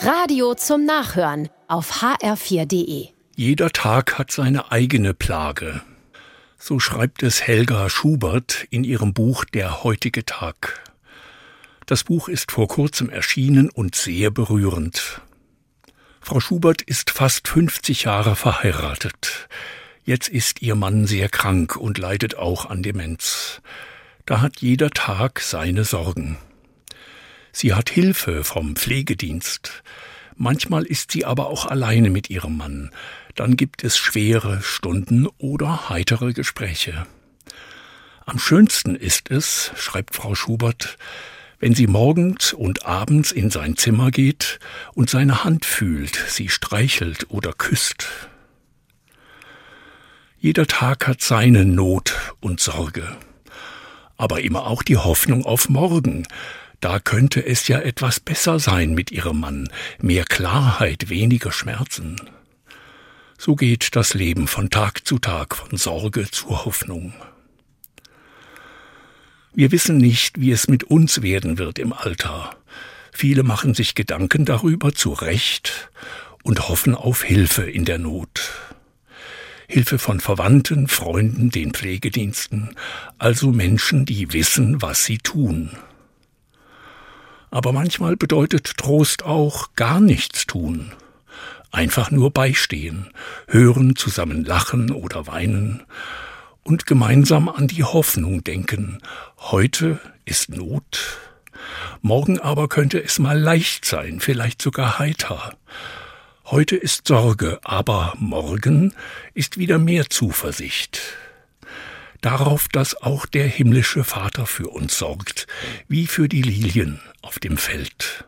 Radio zum Nachhören auf hr4.de. Jeder Tag hat seine eigene Plage. So schreibt es Helga Schubert in ihrem Buch Der heutige Tag. Das Buch ist vor kurzem erschienen und sehr berührend. Frau Schubert ist fast 50 Jahre verheiratet. Jetzt ist ihr Mann sehr krank und leidet auch an Demenz. Da hat jeder Tag seine Sorgen. Sie hat Hilfe vom Pflegedienst. Manchmal ist sie aber auch alleine mit ihrem Mann. Dann gibt es schwere Stunden oder heitere Gespräche. Am schönsten ist es, schreibt Frau Schubert, wenn sie morgens und abends in sein Zimmer geht und seine Hand fühlt, sie streichelt oder küsst. Jeder Tag hat seine Not und Sorge, aber immer auch die Hoffnung auf morgen, da könnte es ja etwas besser sein mit ihrem Mann, mehr Klarheit, weniger Schmerzen. So geht das Leben von Tag zu Tag, von Sorge zur Hoffnung. Wir wissen nicht, wie es mit uns werden wird im Alter. Viele machen sich Gedanken darüber zu Recht und hoffen auf Hilfe in der Not. Hilfe von Verwandten, Freunden, den Pflegediensten, also Menschen, die wissen, was sie tun. Aber manchmal bedeutet Trost auch gar nichts tun. Einfach nur beistehen, hören, zusammen lachen oder weinen und gemeinsam an die Hoffnung denken. Heute ist Not. Morgen aber könnte es mal leicht sein, vielleicht sogar heiter. Heute ist Sorge, aber morgen ist wieder mehr Zuversicht darauf, dass auch der himmlische Vater für uns sorgt, wie für die Lilien auf dem Feld.